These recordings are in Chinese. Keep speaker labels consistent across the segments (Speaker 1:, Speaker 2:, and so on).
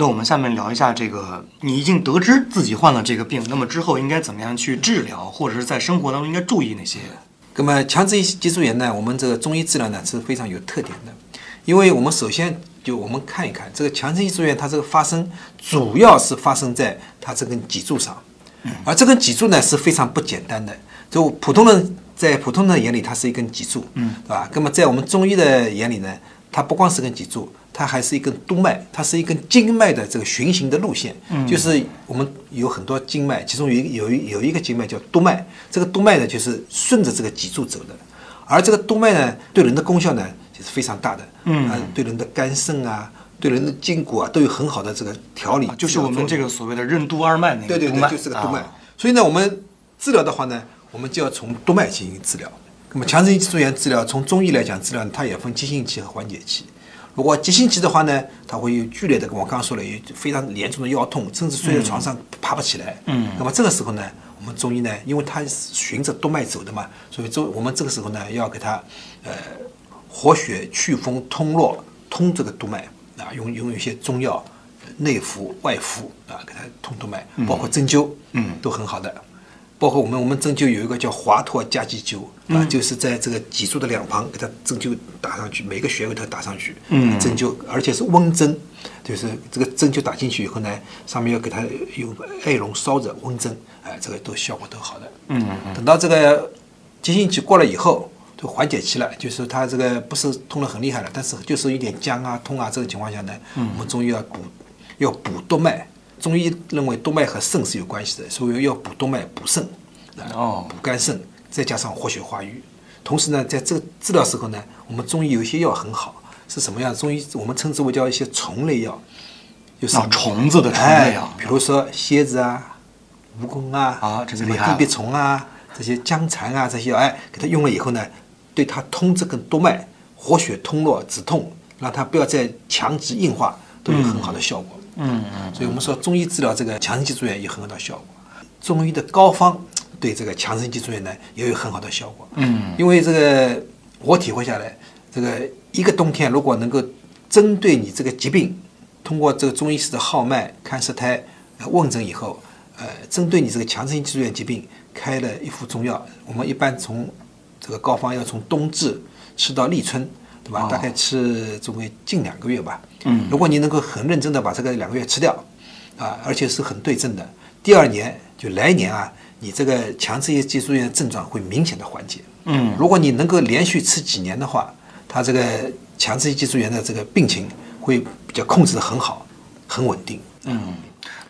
Speaker 1: 那我们下面聊一下这个，你已经得知自己患了这个病，那么之后应该怎么样去治疗，或者是在生活当中应该注意哪些？
Speaker 2: 那么强直性脊柱炎呢，我们这个中医治疗呢是非常有特点的，因为我们首先就我们看一看这个强直性脊柱炎，它这个发生主要是发生在它这根脊柱上，而这根脊柱呢是非常不简单的，就普通人在普通人的眼里它是一根脊柱，嗯，对吧？那么在我们中医的眼里呢，它不光是根脊柱，它还是一根督脉，它是一根经脉的这个循行的路线，嗯。就是我们有很多经脉，其中有一有一有一个经脉叫督脉，这个督脉呢就是顺着这个脊柱走的，而这个督脉呢对人的功效呢就是非常大的，嗯、对人的肝肾啊，对人的筋骨啊都有很好的这个调理，
Speaker 1: 啊就是我们这个所谓的任督二脉那个
Speaker 2: 对对对，就是个督脉。
Speaker 1: 啊
Speaker 2: 所以呢，我们治疗的话呢，我们就要从督脉进行治疗。那么强直性脊柱炎治疗，从中医来讲治疗，它也分急性期和缓解期。如果急性期的话呢，它会有剧烈的，我刚刚说了，有非常严重的腰痛，甚至睡在床上爬不起来。嗯，那么这个时候呢，我们中医呢，因为它是循着督脉走的嘛，所以中我们这个时候呢，要给它呃活血祛风通络，通这个督脉啊，用用一些中药，呃内服外敷啊，给它通督脉，包括针灸，嗯，都很好的。包括我们我们针灸有一个叫华佗加脊灸啊，就是在这个脊柱的两旁给它针灸打上去，每个穴位都打上去，嗯，针灸，而且是温针，就是这个针灸打进去以后呢，上面要给它用艾绒烧着温针，哎，这个都效果都好的，嗯，等到这个急性期过了以后，就缓解期了，就是它这个不是痛得很厉害了，但是就是有点僵啊、痛啊这种情况下呢，我们中医要补要补督脉。中医认为督脉和肾是有关系的，所以要补督脉、补肾，啊，
Speaker 1: 哦。
Speaker 2: 补肝肾，再加上活血化瘀。同时呢，在这个治疗时候呢，我们中医有一些药很好，是什么样？中医我们称之为叫一些虫类药，就是
Speaker 1: 啊虫子的虫类
Speaker 2: 哎
Speaker 1: 药
Speaker 2: 比如说蝎子啊、蜈蚣啊，
Speaker 1: 啊这是
Speaker 2: 什么
Speaker 1: 厉害
Speaker 2: 地鳖虫啊，这些僵蚕啊，这些药，哎，给它用了以后呢，对它通这个督脉、活血通络、止痛，让它不要再强直硬化，都有很好的效果。嗯嗯，所以我们说中医治疗这个强直性脊柱炎有很好的效果。中医的膏方 对这个强直性脊柱炎呢也有很好的效果。嗯，因为这个我体会下来，这个一个冬天如果能够针对你这个疾病，通过这个中医师的号脉、看舌苔、呃问诊以后，呃，针对你这个强直性脊柱炎疾病开了一副中药。我们一般从这个膏方要从冬至吃到立春，对吧？大概吃总归近两个月吧。嗯，如果你能够很认真的把这个两个月吃掉，啊，而且是很对症的，第二年就来年啊，你这个强直性脊柱炎的症状会明显的缓解。嗯，如果你能够连续吃几年的话，它这个强直性脊柱炎的这个病情会比较控制的很好，很稳定。
Speaker 1: 嗯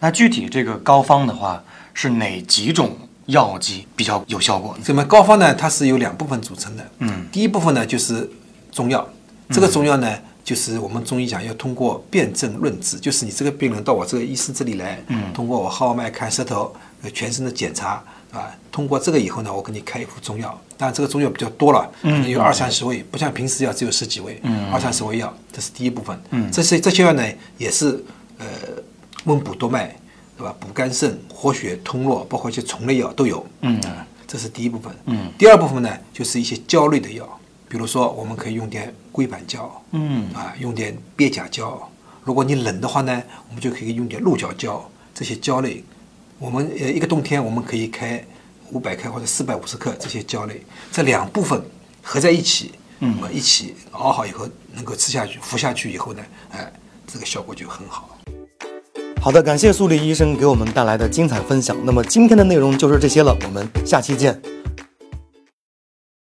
Speaker 1: 那具体这个膏方的话，是哪几种药剂比较有效果呢？
Speaker 2: 这么膏方呢，它是由两部分组成的。嗯，第一部分呢就是中药，这个中药呢，就是我们中医讲要通过辨证论治，就是你这个病人到我这个医生这里来，嗯，通过我号脉看舌头，呃全身的检查，啊，通过这个以后呢，我给你开一副中药。当然这个中药比较多了，可能有二三十味，不像平时药只有十几味，嗯，二三十味药，这是第一部分。嗯，这些这些药呢，也是呃温补多脉，对吧？补肝肾、活血通络，包括一些虫类药都有。嗯，这是第一部分。嗯，第二部分呢，就是一些焦虑的药，比如说我们可以用点龟板胶，嗯，啊，用点鳖甲胶。如果你冷的话呢，我们就可以用点鹿角胶这些胶类。我们呃一个冬天我们可以开五百克或者四百五十克这些胶类，这两部分合在一起，嗯，一起熬好以后能够吃下去、服下去以后呢，哎，这个效果就很好。
Speaker 3: 好的，感谢苏黎医生给我们带来的精彩分享。那么今天的内容就是这些了，我们下期见。